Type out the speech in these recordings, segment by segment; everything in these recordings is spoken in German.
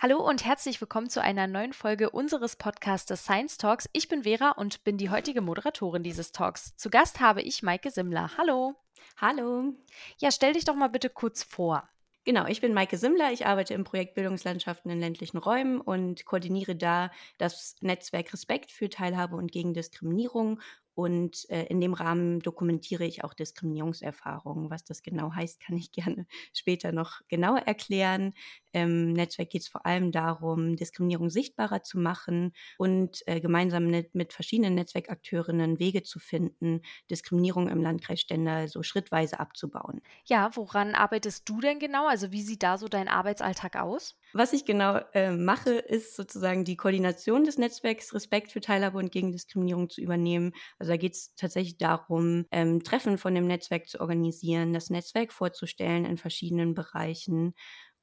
Hallo und herzlich willkommen zu einer neuen Folge unseres Podcasts Science Talks. Ich bin Vera und bin die heutige Moderatorin dieses Talks. Zu Gast habe ich Maike Simmler. Hallo. Hallo. Ja, stell dich doch mal bitte kurz vor. Genau, ich bin Maike Simmler. Ich arbeite im Projekt Bildungslandschaften in ländlichen Räumen und koordiniere da das Netzwerk Respekt für Teilhabe und gegen Diskriminierung und äh, in dem Rahmen dokumentiere ich auch Diskriminierungserfahrungen. Was das genau heißt, kann ich gerne später noch genauer erklären. Im Netzwerk geht es vor allem darum, Diskriminierung sichtbarer zu machen und äh, gemeinsam mit, mit, verschiedenen Netzwerkakteurinnen Wege zu finden, Diskriminierung im Landkreis Stendal so schrittweise abzubauen. Ja, woran arbeitest du denn genau? Also wie sieht da so dein Arbeitsalltag aus? Was ich genau äh, mache, ist sozusagen die Koordination des Netzwerks Respekt für Teilhabe und gegen Diskriminierung zu übernehmen. Also da geht es tatsächlich darum, ähm, Treffen von dem Netzwerk zu organisieren, das Netzwerk vorzustellen in verschiedenen Bereichen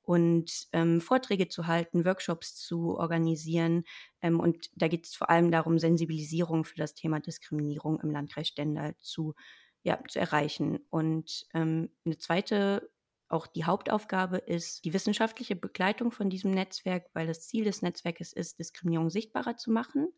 und ähm, Vorträge zu halten, Workshops zu organisieren. Ähm, und da geht es vor allem darum, Sensibilisierung für das Thema Diskriminierung im Landkreis Stendal zu, ja, zu erreichen. Und ähm, eine zweite auch die Hauptaufgabe ist die wissenschaftliche Begleitung von diesem Netzwerk, weil das Ziel des Netzwerkes ist, Diskriminierung sichtbarer zu machen.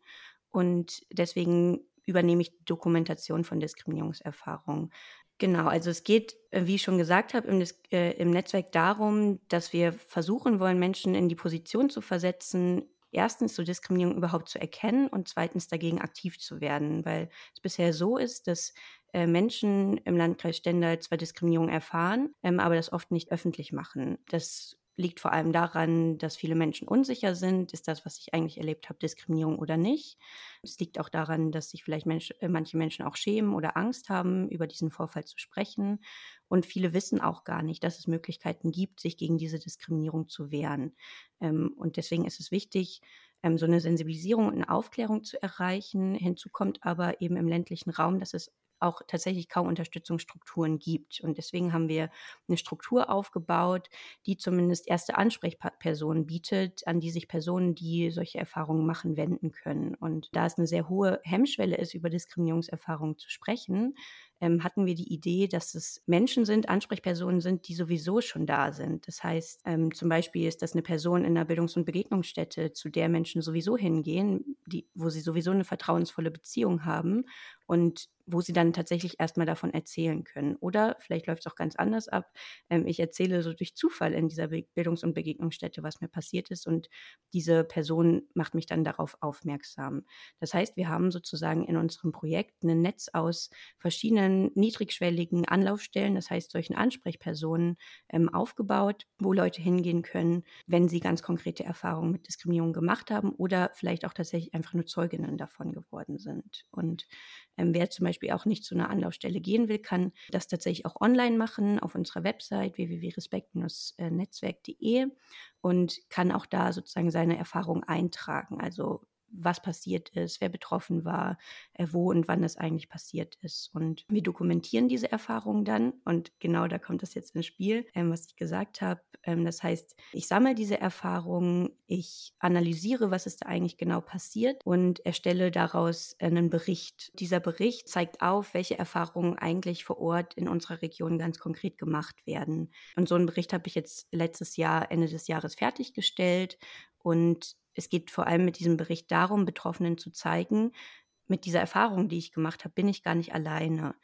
Und deswegen übernehme ich die Dokumentation von Diskriminierungserfahrungen. Genau, also es geht, äh, wie ich schon gesagt habe, im, äh, im Netzwerk darum, dass wir versuchen wollen, Menschen in die Position zu versetzen, erstens so Diskriminierung überhaupt zu erkennen und zweitens dagegen aktiv zu werden, weil es bisher so ist, dass äh, Menschen im Landkreis Stendal zwar Diskriminierung erfahren, ähm, aber das oft nicht öffentlich machen. Das liegt vor allem daran, dass viele Menschen unsicher sind, ist das, was ich eigentlich erlebt habe, Diskriminierung oder nicht. Es liegt auch daran, dass sich vielleicht Mensch, äh, manche Menschen auch schämen oder Angst haben, über diesen Vorfall zu sprechen. Und viele wissen auch gar nicht, dass es Möglichkeiten gibt, sich gegen diese Diskriminierung zu wehren. Ähm, und deswegen ist es wichtig, ähm, so eine Sensibilisierung und Aufklärung zu erreichen. Hinzu kommt aber eben im ländlichen Raum, dass es auch tatsächlich kaum Unterstützungsstrukturen gibt. Und deswegen haben wir eine Struktur aufgebaut, die zumindest erste Ansprechpersonen bietet, an die sich Personen, die solche Erfahrungen machen, wenden können. Und da es eine sehr hohe Hemmschwelle ist, über Diskriminierungserfahrungen zu sprechen, ähm, hatten wir die Idee, dass es Menschen sind, Ansprechpersonen sind, die sowieso schon da sind. Das heißt, ähm, zum Beispiel ist das eine Person in einer Bildungs- und Begegnungsstätte, zu der Menschen sowieso hingehen, die, wo sie sowieso eine vertrauensvolle Beziehung haben und wo sie dann tatsächlich erstmal davon erzählen können. Oder vielleicht läuft es auch ganz anders ab. Ähm, ich erzähle so durch Zufall in dieser Bildungs- und Begegnungsstätte, was mir passiert ist und diese Person macht mich dann darauf aufmerksam. Das heißt, wir haben sozusagen in unserem Projekt ein Netz aus verschiedenen niedrigschwelligen Anlaufstellen, das heißt solchen Ansprechpersonen ähm, aufgebaut, wo Leute hingehen können, wenn sie ganz konkrete Erfahrungen mit Diskriminierung gemacht haben oder vielleicht auch tatsächlich einfach nur Zeuginnen davon geworden sind. Und ähm, wer zum Beispiel auch nicht zu einer Anlaufstelle gehen will, kann das tatsächlich auch online machen auf unserer Website www.respekt-netzwerk.de und kann auch da sozusagen seine Erfahrungen eintragen. Also was passiert ist, wer betroffen war, äh, wo und wann das eigentlich passiert ist. Und wir dokumentieren diese Erfahrungen dann. Und genau da kommt das jetzt ins Spiel, ähm, was ich gesagt habe. Ähm, das heißt, ich sammle diese Erfahrungen, ich analysiere, was ist da eigentlich genau passiert und erstelle daraus einen Bericht. Dieser Bericht zeigt auf, welche Erfahrungen eigentlich vor Ort in unserer Region ganz konkret gemacht werden. Und so einen Bericht habe ich jetzt letztes Jahr, Ende des Jahres fertiggestellt. Und es geht vor allem mit diesem Bericht darum, Betroffenen zu zeigen, mit dieser Erfahrung, die ich gemacht habe, bin ich gar nicht alleine.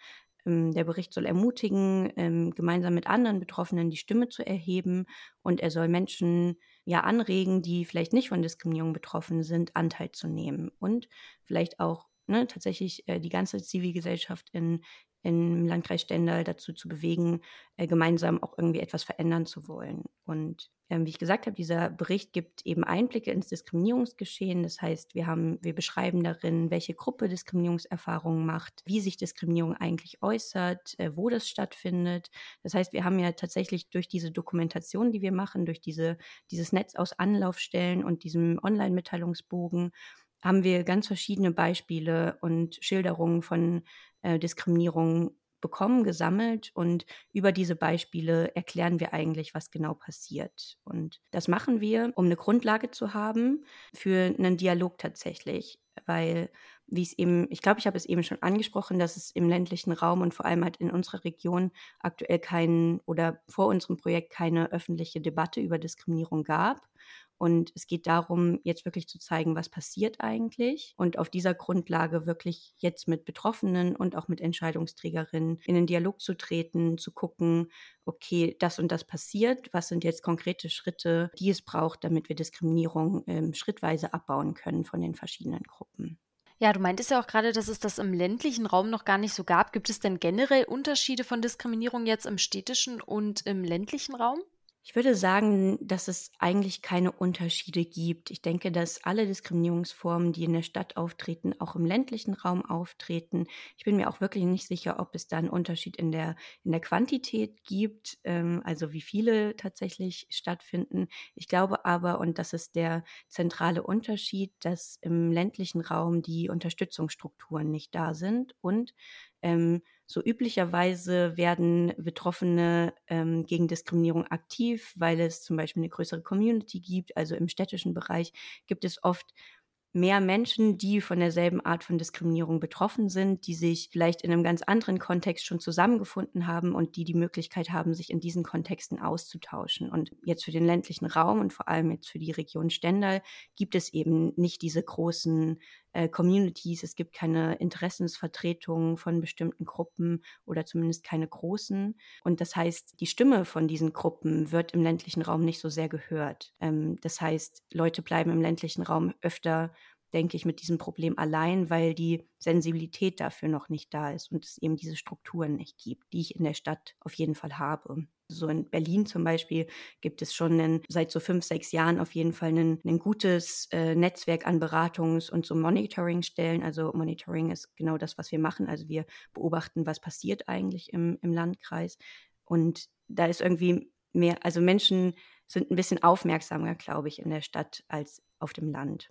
Ähm, der Bericht soll ermutigen, ähm, gemeinsam mit anderen Betroffenen die Stimme zu erheben und er soll Menschen ja anregen, die vielleicht nicht von Diskriminierung betroffen sind, Anteil zu nehmen und vielleicht auch ne, tatsächlich äh, die ganze Zivilgesellschaft in im Landkreis Stendal dazu zu bewegen, äh, gemeinsam auch irgendwie etwas verändern zu wollen. Und ähm, wie ich gesagt habe, dieser Bericht gibt eben Einblicke ins Diskriminierungsgeschehen. Das heißt, wir haben, wir beschreiben darin, welche Gruppe Diskriminierungserfahrungen macht, wie sich Diskriminierung eigentlich äußert, äh, wo das stattfindet. Das heißt, wir haben ja tatsächlich durch diese Dokumentation, die wir machen, durch diese, dieses Netz aus Anlaufstellen und diesem Online-Mitteilungsbogen, haben wir ganz verschiedene Beispiele und Schilderungen von äh, Diskriminierung bekommen, gesammelt und über diese Beispiele erklären wir eigentlich, was genau passiert. Und das machen wir, um eine Grundlage zu haben für einen Dialog tatsächlich, weil wie es eben, ich glaube, ich habe es eben schon angesprochen, dass es im ländlichen Raum und vor allem halt in unserer Region aktuell keinen oder vor unserem Projekt keine öffentliche Debatte über Diskriminierung gab. Und es geht darum, jetzt wirklich zu zeigen, was passiert eigentlich und auf dieser Grundlage wirklich jetzt mit Betroffenen und auch mit Entscheidungsträgerinnen in den Dialog zu treten, zu gucken, okay, das und das passiert, was sind jetzt konkrete Schritte, die es braucht, damit wir Diskriminierung ähm, schrittweise abbauen können von den verschiedenen Gruppen. Ja, du meintest ja auch gerade, dass es das im ländlichen Raum noch gar nicht so gab. Gibt es denn generell Unterschiede von Diskriminierung jetzt im städtischen und im ländlichen Raum? Ich würde sagen, dass es eigentlich keine Unterschiede gibt. Ich denke, dass alle Diskriminierungsformen, die in der Stadt auftreten, auch im ländlichen Raum auftreten. Ich bin mir auch wirklich nicht sicher, ob es da einen Unterschied in der, in der Quantität gibt, ähm, also wie viele tatsächlich stattfinden. Ich glaube aber, und das ist der zentrale Unterschied, dass im ländlichen Raum die Unterstützungsstrukturen nicht da sind und ähm, so üblicherweise werden Betroffene ähm, gegen Diskriminierung aktiv, weil es zum Beispiel eine größere Community gibt. Also im städtischen Bereich gibt es oft mehr Menschen, die von derselben Art von Diskriminierung betroffen sind, die sich vielleicht in einem ganz anderen Kontext schon zusammengefunden haben und die die Möglichkeit haben, sich in diesen Kontexten auszutauschen. Und jetzt für den ländlichen Raum und vor allem jetzt für die Region Stendal gibt es eben nicht diese großen äh, Communities, es gibt keine Interessensvertretungen von bestimmten Gruppen oder zumindest keine großen. Und das heißt, die Stimme von diesen Gruppen wird im ländlichen Raum nicht so sehr gehört. Ähm, das heißt, Leute bleiben im ländlichen Raum öfter denke ich, mit diesem Problem allein, weil die Sensibilität dafür noch nicht da ist und es eben diese Strukturen nicht gibt, die ich in der Stadt auf jeden Fall habe. So in Berlin zum Beispiel gibt es schon einen, seit so fünf, sechs Jahren auf jeden Fall ein, gutes äh, Netzwerk an Beratungs- und so Monitoring-Stellen. Also Monitoring ist genau das, was wir machen. Also wir beobachten, was passiert eigentlich im, im Landkreis. Und da ist irgendwie mehr, also Menschen sind ein bisschen aufmerksamer, glaube ich, in der Stadt als auf dem Land.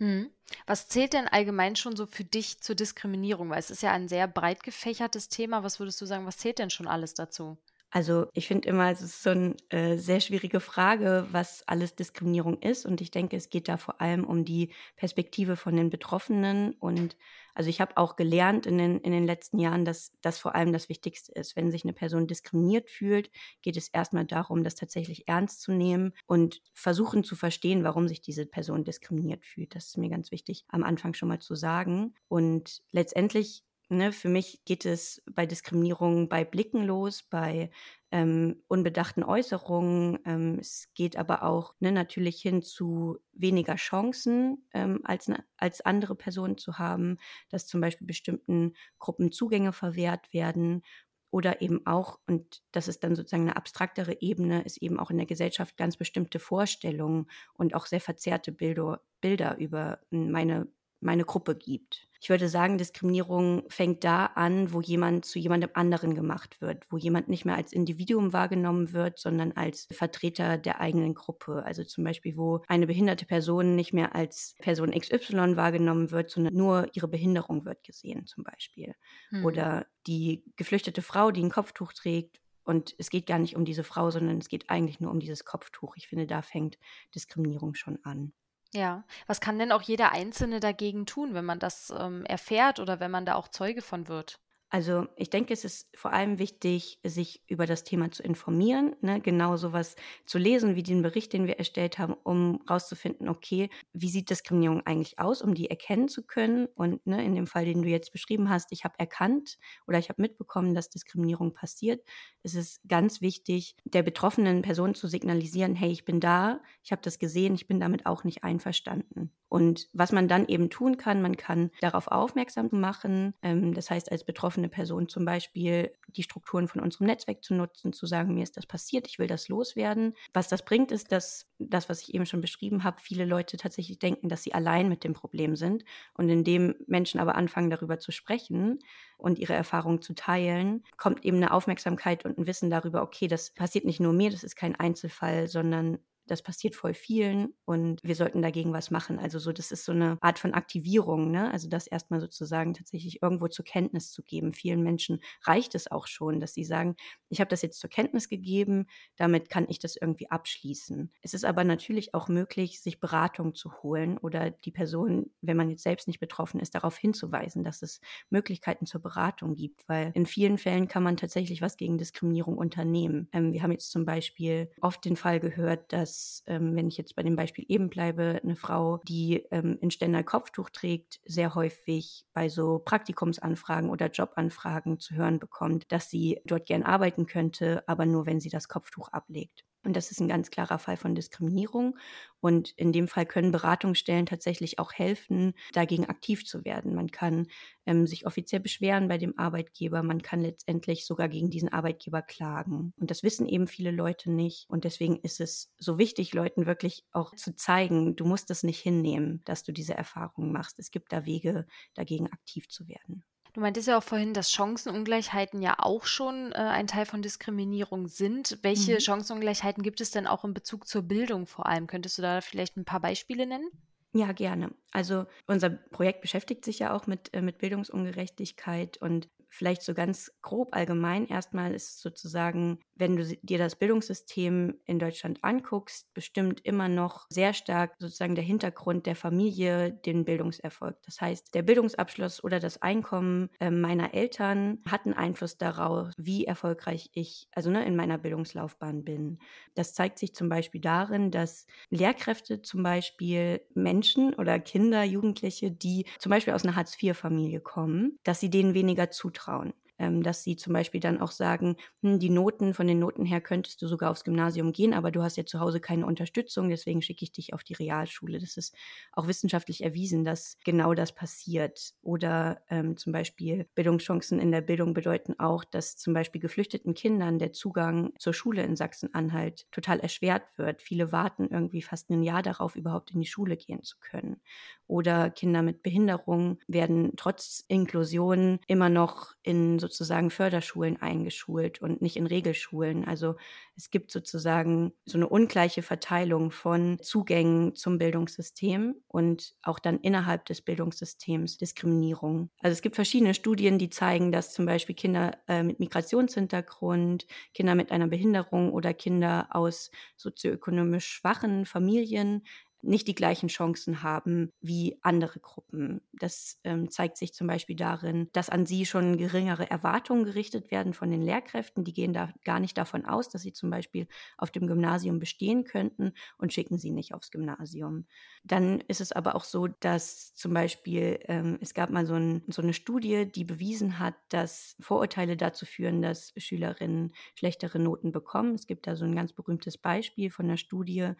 Hm. Was zählt denn allgemein schon so für dich zur Diskriminierung? Weil es ist ja ein sehr breit gefächertes Thema. Was würdest du sagen, was zählt denn schon alles dazu? Also ich finde immer, es ist so eine äh, sehr schwierige Frage, was alles Diskriminierung ist. Und ich denke, es geht da vor allem um die Perspektive von den Betroffenen. Und also ich habe auch gelernt in den, in den letzten Jahren, dass das vor allem das Wichtigste ist. Wenn sich eine Person diskriminiert fühlt, geht es erstmal darum, das tatsächlich ernst zu nehmen und versuchen zu verstehen, warum sich diese Person diskriminiert fühlt. Das ist mir ganz wichtig am Anfang schon mal zu sagen. Und letztendlich Ne, für mich geht es bei Diskriminierung bei Blicken los, bei ähm, unbedachten Äußerungen. Ähm, es geht aber auch ne, natürlich hin zu weniger Chancen ähm, als, ne, als andere Personen zu haben, dass zum Beispiel bestimmten Gruppen Zugänge verwehrt werden oder eben auch, und das ist dann sozusagen eine abstraktere Ebene, ist eben auch in der Gesellschaft ganz bestimmte Vorstellungen und auch sehr verzerrte Bilder, Bilder über meine meine Gruppe gibt. Ich würde sagen, Diskriminierung fängt da an, wo jemand zu jemandem anderen gemacht wird, wo jemand nicht mehr als Individuum wahrgenommen wird, sondern als Vertreter der eigenen Gruppe. Also zum Beispiel, wo eine behinderte Person nicht mehr als Person XY wahrgenommen wird, sondern nur ihre Behinderung wird gesehen zum Beispiel. Hm. Oder die geflüchtete Frau, die ein Kopftuch trägt, und es geht gar nicht um diese Frau, sondern es geht eigentlich nur um dieses Kopftuch. Ich finde, da fängt Diskriminierung schon an. Ja, was kann denn auch jeder Einzelne dagegen tun, wenn man das ähm, erfährt oder wenn man da auch Zeuge von wird? Also ich denke, es ist vor allem wichtig, sich über das Thema zu informieren, ne? genau sowas zu lesen wie den Bericht, den wir erstellt haben, um herauszufinden, okay, wie sieht Diskriminierung eigentlich aus, um die erkennen zu können. Und ne, in dem Fall, den du jetzt beschrieben hast, ich habe erkannt oder ich habe mitbekommen, dass Diskriminierung passiert. Es ist ganz wichtig, der betroffenen Person zu signalisieren, hey, ich bin da, ich habe das gesehen, ich bin damit auch nicht einverstanden. Und was man dann eben tun kann, man kann darauf aufmerksam machen. Ähm, das heißt, als Betroffene eine Person zum Beispiel die Strukturen von unserem Netzwerk zu nutzen, zu sagen, mir ist das passiert, ich will das loswerden. Was das bringt, ist, dass das, was ich eben schon beschrieben habe, viele Leute tatsächlich denken, dass sie allein mit dem Problem sind. Und indem Menschen aber anfangen, darüber zu sprechen und ihre Erfahrungen zu teilen, kommt eben eine Aufmerksamkeit und ein Wissen darüber, okay, das passiert nicht nur mir, das ist kein Einzelfall, sondern das passiert voll vielen und wir sollten dagegen was machen. Also so, das ist so eine Art von Aktivierung, ne? Also das erstmal sozusagen tatsächlich irgendwo zur Kenntnis zu geben. Vielen Menschen reicht es auch schon, dass sie sagen, ich habe das jetzt zur Kenntnis gegeben, damit kann ich das irgendwie abschließen. Es ist aber natürlich auch möglich, sich Beratung zu holen oder die Person, wenn man jetzt selbst nicht betroffen ist, darauf hinzuweisen, dass es Möglichkeiten zur Beratung gibt, weil in vielen Fällen kann man tatsächlich was gegen Diskriminierung unternehmen. Ähm, wir haben jetzt zum Beispiel oft den Fall gehört, dass dass, ähm, wenn ich jetzt bei dem Beispiel eben bleibe, eine Frau, die ähm, in Ständer Kopftuch trägt, sehr häufig bei so Praktikumsanfragen oder Jobanfragen zu hören bekommt, dass sie dort gern arbeiten könnte, aber nur, wenn sie das Kopftuch ablegt. Und das ist ein ganz klarer Fall von Diskriminierung. Und in dem Fall können Beratungsstellen tatsächlich auch helfen, dagegen aktiv zu werden. Man kann ähm, sich offiziell beschweren bei dem Arbeitgeber. Man kann letztendlich sogar gegen diesen Arbeitgeber klagen. Und das wissen eben viele Leute nicht. Und deswegen ist es so wichtig, Leuten wirklich auch zu zeigen, du musst es nicht hinnehmen, dass du diese Erfahrung machst. Es gibt da Wege, dagegen aktiv zu werden. Du meintest ja auch vorhin, dass Chancenungleichheiten ja auch schon äh, ein Teil von Diskriminierung sind. Welche mhm. Chancenungleichheiten gibt es denn auch in Bezug zur Bildung vor allem? Könntest du da vielleicht ein paar Beispiele nennen? Ja, gerne. Also unser Projekt beschäftigt sich ja auch mit, äh, mit Bildungsungerechtigkeit und vielleicht so ganz grob allgemein erstmal ist sozusagen, wenn du dir das Bildungssystem in Deutschland anguckst, bestimmt immer noch sehr stark sozusagen der Hintergrund der Familie den Bildungserfolg. Das heißt, der Bildungsabschluss oder das Einkommen äh, meiner Eltern hat einen Einfluss darauf, wie erfolgreich ich also ne, in meiner Bildungslaufbahn bin. Das zeigt sich zum Beispiel darin, dass Lehrkräfte zum Beispiel Menschen oder Kinder, Jugendliche, die zum Beispiel aus einer Hartz-IV-Familie kommen, dass sie denen weniger zutrauen zutrauen. Ähm, dass sie zum Beispiel dann auch sagen, hm, die Noten, von den Noten her könntest du sogar aufs Gymnasium gehen, aber du hast ja zu Hause keine Unterstützung, deswegen schicke ich dich auf die Realschule. Das ist auch wissenschaftlich erwiesen, dass genau das passiert. Oder ähm, zum Beispiel Bildungschancen in der Bildung bedeuten auch, dass zum Beispiel geflüchteten Kindern der Zugang zur Schule in Sachsen-Anhalt total erschwert wird. Viele warten irgendwie fast ein Jahr darauf, überhaupt in die Schule gehen zu können. Oder Kinder mit Behinderung werden trotz Inklusion immer noch in sozusagen Förderschulen eingeschult und nicht in Regelschulen. Also es gibt sozusagen so eine ungleiche Verteilung von Zugängen zum Bildungssystem und auch dann innerhalb des Bildungssystems Diskriminierung. Also es gibt verschiedene Studien, die zeigen, dass zum Beispiel Kinder äh, mit Migrationshintergrund, Kinder mit einer Behinderung oder Kinder aus sozioökonomisch schwachen Familien nicht die gleichen Chancen haben wie andere Gruppen. Das ähm, zeigt sich zum Beispiel darin, dass an sie schon geringere Erwartungen gerichtet werden von den Lehrkräften. Die gehen da gar nicht davon aus, dass sie zum Beispiel auf dem Gymnasium bestehen könnten und schicken sie nicht aufs Gymnasium. Dann ist es aber auch so, dass zum Beispiel ähm, es gab mal so, ein, so eine Studie, die bewiesen hat, dass Vorurteile dazu führen, dass Schülerinnen schlechtere Noten bekommen. Es gibt da so ein ganz berühmtes Beispiel von einer Studie,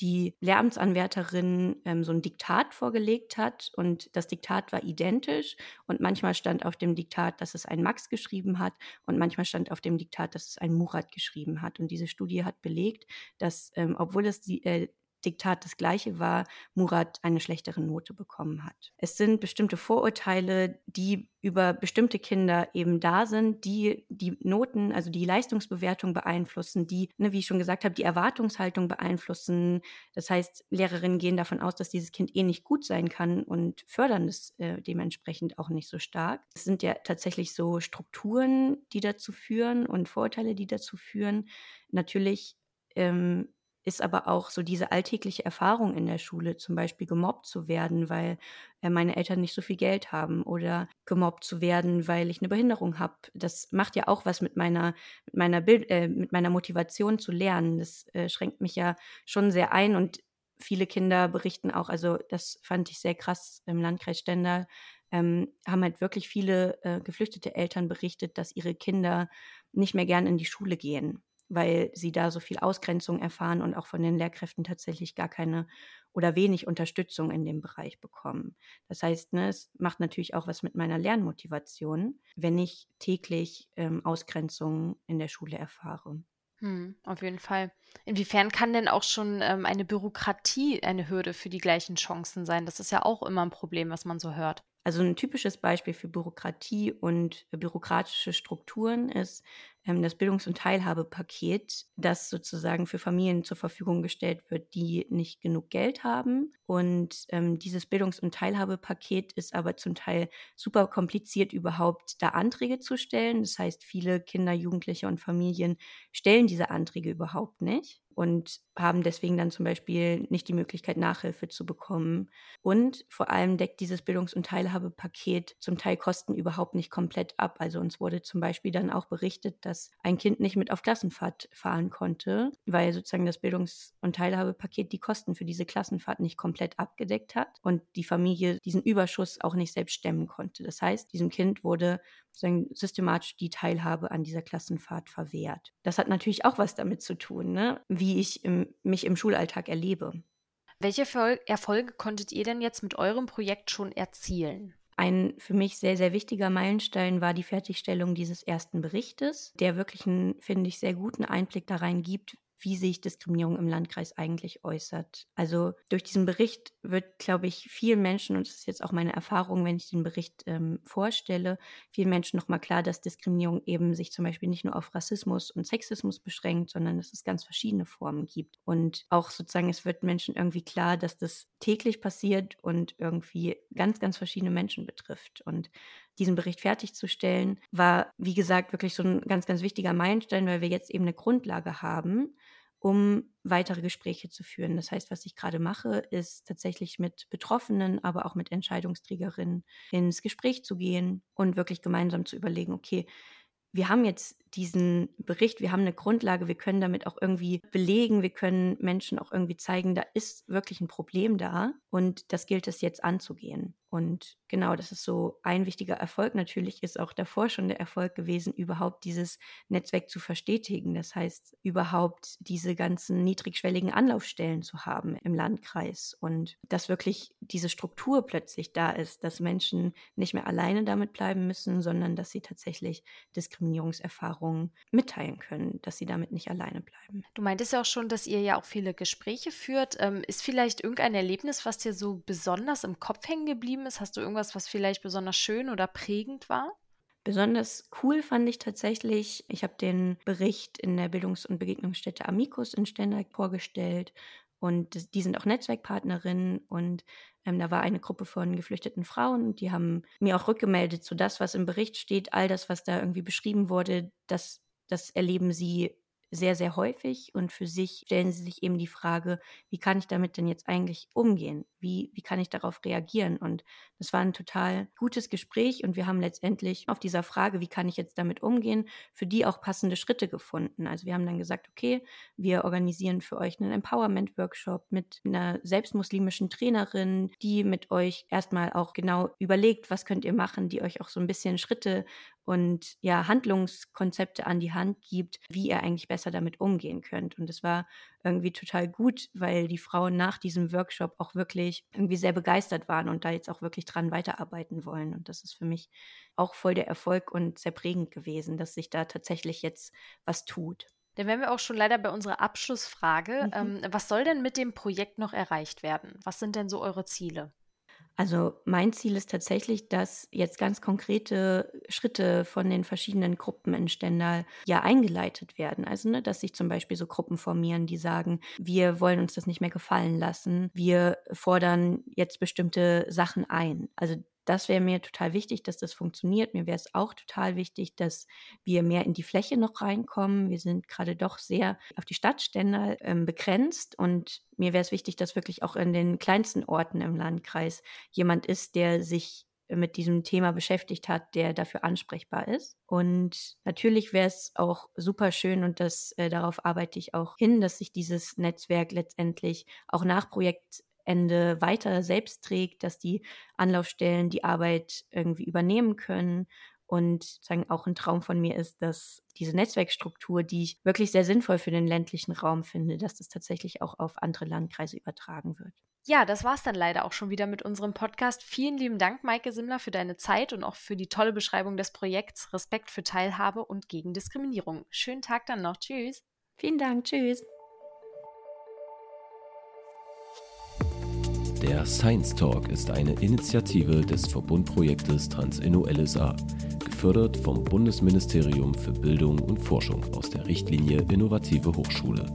die Lehramtsanwärterin ähm, so ein Diktat vorgelegt hat. Und das Diktat war identisch. Und manchmal stand auf dem Diktat, dass es ein Max geschrieben hat. Und manchmal stand auf dem Diktat, dass es ein Murat geschrieben hat. Und diese Studie hat belegt, dass ähm, obwohl es die, äh, Diktat das gleiche war, Murat eine schlechtere Note bekommen hat. Es sind bestimmte Vorurteile, die über bestimmte Kinder eben da sind, die die Noten, also die Leistungsbewertung beeinflussen, die, ne, wie ich schon gesagt habe, die Erwartungshaltung beeinflussen. Das heißt, Lehrerinnen gehen davon aus, dass dieses Kind eh nicht gut sein kann und fördern es äh, dementsprechend auch nicht so stark. Es sind ja tatsächlich so Strukturen, die dazu führen und Vorurteile, die dazu führen. Natürlich ähm, ist aber auch so diese alltägliche Erfahrung in der Schule, zum Beispiel gemobbt zu werden, weil äh, meine Eltern nicht so viel Geld haben oder gemobbt zu werden, weil ich eine Behinderung habe. Das macht ja auch was mit meiner, mit meiner, Bild, äh, mit meiner Motivation zu lernen. Das äh, schränkt mich ja schon sehr ein und viele Kinder berichten auch, also das fand ich sehr krass im Landkreis Stendal, ähm, haben halt wirklich viele äh, geflüchtete Eltern berichtet, dass ihre Kinder nicht mehr gern in die Schule gehen weil sie da so viel Ausgrenzung erfahren und auch von den Lehrkräften tatsächlich gar keine oder wenig Unterstützung in dem Bereich bekommen. Das heißt, ne, es macht natürlich auch was mit meiner Lernmotivation, wenn ich täglich ähm, Ausgrenzung in der Schule erfahre. Hm, auf jeden Fall. Inwiefern kann denn auch schon ähm, eine Bürokratie eine Hürde für die gleichen Chancen sein? Das ist ja auch immer ein Problem, was man so hört. Also ein typisches Beispiel für Bürokratie und bürokratische Strukturen ist das Bildungs- und Teilhabepaket, das sozusagen für Familien zur Verfügung gestellt wird, die nicht genug Geld haben. Und ähm, dieses Bildungs- und Teilhabepaket ist aber zum Teil super kompliziert, überhaupt da Anträge zu stellen. Das heißt, viele Kinder, Jugendliche und Familien stellen diese Anträge überhaupt nicht und haben deswegen dann zum Beispiel nicht die Möglichkeit, Nachhilfe zu bekommen. Und vor allem deckt dieses Bildungs- und Teilhabepaket zum Teil Kosten überhaupt nicht komplett ab. Also uns wurde zum Beispiel dann auch berichtet, dass ein Kind nicht mit auf Klassenfahrt fahren konnte, weil sozusagen das Bildungs- und Teilhabepaket die Kosten für diese Klassenfahrt nicht komplett abgedeckt hat und die Familie diesen Überschuss auch nicht selbst stemmen konnte. Das heißt, diesem Kind wurde sozusagen systematisch die Teilhabe an dieser Klassenfahrt verwehrt. Das hat natürlich auch was damit zu tun, ne? wie ich im, mich im Schulalltag erlebe. Welche Erfolge konntet ihr denn jetzt mit eurem Projekt schon erzielen? Ein für mich sehr, sehr wichtiger Meilenstein war die Fertigstellung dieses ersten Berichtes, der wirklich einen, finde ich, sehr guten Einblick da rein gibt, wie sich Diskriminierung im Landkreis eigentlich äußert. Also durch diesen Bericht wird, glaube ich, vielen Menschen, und das ist jetzt auch meine Erfahrung, wenn ich den Bericht ähm, vorstelle, vielen Menschen nochmal klar, dass Diskriminierung eben sich zum Beispiel nicht nur auf Rassismus und Sexismus beschränkt, sondern dass es ganz verschiedene Formen gibt. Und auch sozusagen, es wird Menschen irgendwie klar, dass das täglich passiert und irgendwie ganz, ganz verschiedene Menschen betrifft. Und diesen Bericht fertigzustellen, war, wie gesagt, wirklich so ein ganz, ganz wichtiger Meilenstein, weil wir jetzt eben eine Grundlage haben, um weitere Gespräche zu führen. Das heißt, was ich gerade mache, ist tatsächlich mit Betroffenen, aber auch mit Entscheidungsträgerinnen ins Gespräch zu gehen und wirklich gemeinsam zu überlegen, okay, wir haben jetzt diesen Bericht, wir haben eine Grundlage, wir können damit auch irgendwie belegen, wir können Menschen auch irgendwie zeigen, da ist wirklich ein Problem da und das gilt es jetzt anzugehen. Und genau, das ist so ein wichtiger Erfolg. Natürlich ist auch davor schon der Erfolg gewesen, überhaupt dieses Netzwerk zu verstetigen. Das heißt, überhaupt diese ganzen niedrigschwelligen Anlaufstellen zu haben im Landkreis und dass wirklich diese Struktur plötzlich da ist, dass Menschen nicht mehr alleine damit bleiben müssen, sondern dass sie tatsächlich Diskriminierungserfahrungen Erfahrungen mitteilen können, dass sie damit nicht alleine bleiben. Du meintest ja auch schon, dass ihr ja auch viele Gespräche führt. Ähm, ist vielleicht irgendein Erlebnis, was dir so besonders im Kopf hängen geblieben ist? Hast du irgendwas, was vielleicht besonders schön oder prägend war? Besonders cool fand ich tatsächlich, ich habe den Bericht in der Bildungs- und Begegnungsstätte Amicus in Stendal vorgestellt und die sind auch Netzwerkpartnerinnen und ähm, da war eine Gruppe von geflüchteten Frauen, die haben mir auch rückgemeldet, so das, was im Bericht steht, all das, was da irgendwie beschrieben wurde, das, das erleben sie sehr, sehr häufig und für sich stellen sie sich eben die Frage, wie kann ich damit denn jetzt eigentlich umgehen? Wie, wie kann ich darauf reagieren? Und das war ein total gutes Gespräch und wir haben letztendlich auf dieser Frage, wie kann ich jetzt damit umgehen, für die auch passende Schritte gefunden. Also wir haben dann gesagt, okay, wir organisieren für euch einen Empowerment-Workshop mit einer selbstmuslimischen Trainerin, die mit euch erstmal auch genau überlegt, was könnt ihr machen, die euch auch so ein bisschen Schritte und ja Handlungskonzepte an die Hand gibt, wie ihr eigentlich besser damit umgehen könnt. Und es war irgendwie total gut, weil die Frauen nach diesem Workshop auch wirklich irgendwie sehr begeistert waren und da jetzt auch wirklich dran weiterarbeiten wollen. Und das ist für mich auch voll der Erfolg und sehr prägend gewesen, dass sich da tatsächlich jetzt was tut. Dann wären wir auch schon leider bei unserer Abschlussfrage. Mhm. Ähm, was soll denn mit dem Projekt noch erreicht werden? Was sind denn so eure Ziele? Also mein Ziel ist tatsächlich, dass jetzt ganz konkrete Schritte von den verschiedenen Gruppen in Stendal ja eingeleitet werden. Also, ne, dass sich zum Beispiel so Gruppen formieren, die sagen, wir wollen uns das nicht mehr gefallen lassen, wir fordern jetzt bestimmte Sachen ein. Also das wäre mir total wichtig, dass das funktioniert. Mir wäre es auch total wichtig, dass wir mehr in die Fläche noch reinkommen. Wir sind gerade doch sehr auf die Stadtstände ähm, begrenzt und mir wäre es wichtig, dass wirklich auch in den kleinsten Orten im Landkreis jemand ist, der sich mit diesem Thema beschäftigt hat, der dafür ansprechbar ist. Und natürlich wäre es auch super schön und das äh, darauf arbeite ich auch hin, dass sich dieses Netzwerk letztendlich auch nach Projekt Ende weiter selbst trägt, dass die Anlaufstellen die Arbeit irgendwie übernehmen können Und sozusagen auch ein Traum von mir ist, dass diese Netzwerkstruktur, die ich wirklich sehr sinnvoll für den ländlichen Raum finde, dass das tatsächlich auch auf andere Landkreise übertragen wird. Ja, das war es dann leider auch schon wieder mit unserem Podcast. Vielen lieben Dank, Maike Simmler, für deine Zeit und auch für die tolle Beschreibung des Projekts Respekt für Teilhabe und gegen Diskriminierung. Schönen Tag dann noch. Tschüss. Vielen Dank. Tschüss. Der Science Talk ist eine Initiative des Verbundprojektes TransInno LSA, gefördert vom Bundesministerium für Bildung und Forschung aus der Richtlinie Innovative Hochschule.